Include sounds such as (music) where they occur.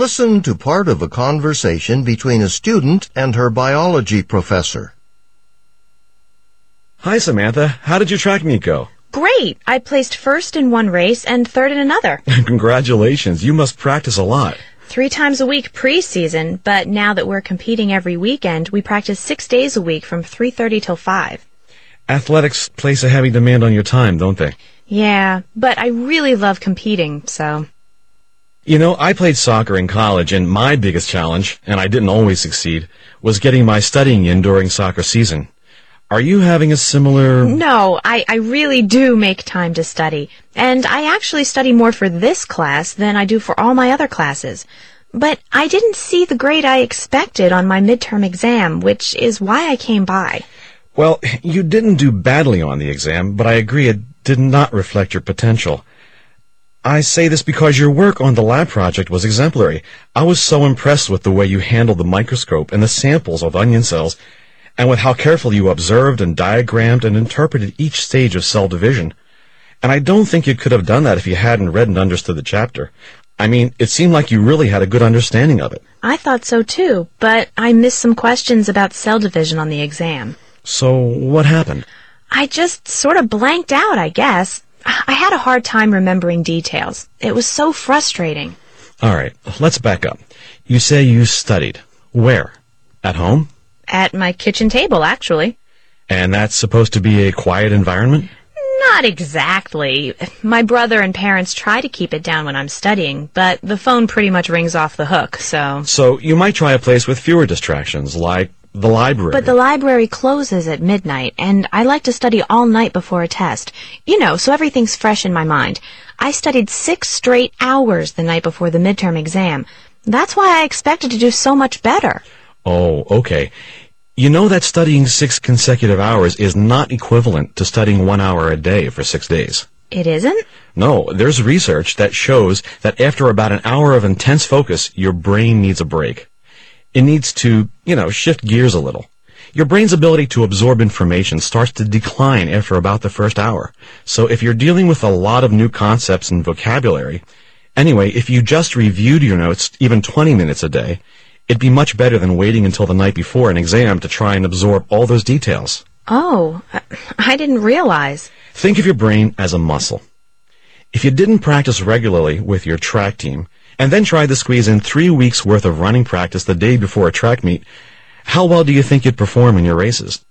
Listen to part of a conversation between a student and her biology professor. Hi, Samantha. How did your track meet go? Great! I placed first in one race and third in another. (laughs) Congratulations. You must practice a lot. Three times a week preseason, but now that we're competing every weekend, we practice six days a week from 3.30 till 5. Athletics place a heavy demand on your time, don't they? Yeah, but I really love competing, so. You know, I played soccer in college, and my biggest challenge, and I didn't always succeed, was getting my studying in during soccer season. Are you having a similar... No, I, I really do make time to study. And I actually study more for this class than I do for all my other classes. But I didn't see the grade I expected on my midterm exam, which is why I came by. Well, (laughs) you didn't do badly on the exam, but I agree it did not reflect your potential. I say this because your work on the lab project was exemplary. I was so impressed with the way you handled the microscope and the samples of onion cells and with how carefully you observed and diagrammed and interpreted each stage of cell division. And I don't think you could have done that if you hadn't read and understood the chapter. I mean, it seemed like you really had a good understanding of it. I thought so too, but I missed some questions about cell division on the exam. So, what happened? I just sort of blanked out, I guess. I had a hard time remembering details. It was so frustrating. All right, let's back up. You say you studied. Where? At home? At my kitchen table, actually. And that's supposed to be a quiet environment? Not exactly. My brother and parents try to keep it down when I'm studying, but the phone pretty much rings off the hook, so. So you might try a place with fewer distractions, like the library. But the library closes at midnight, and I like to study all night before a test. You know, so everything's fresh in my mind. I studied six straight hours the night before the midterm exam. That's why I expected to do so much better. Oh, okay. You know that studying six consecutive hours is not equivalent to studying one hour a day for six days. It isn't? No, there's research that shows that after about an hour of intense focus, your brain needs a break. It needs to, you know, shift gears a little. Your brain's ability to absorb information starts to decline after about the first hour. So if you're dealing with a lot of new concepts and vocabulary, anyway, if you just reviewed your notes even 20 minutes a day, It'd be much better than waiting until the night before an exam to try and absorb all those details. Oh, I didn't realize. Think of your brain as a muscle. If you didn't practice regularly with your track team, and then tried to squeeze in three weeks worth of running practice the day before a track meet, how well do you think you'd perform in your races?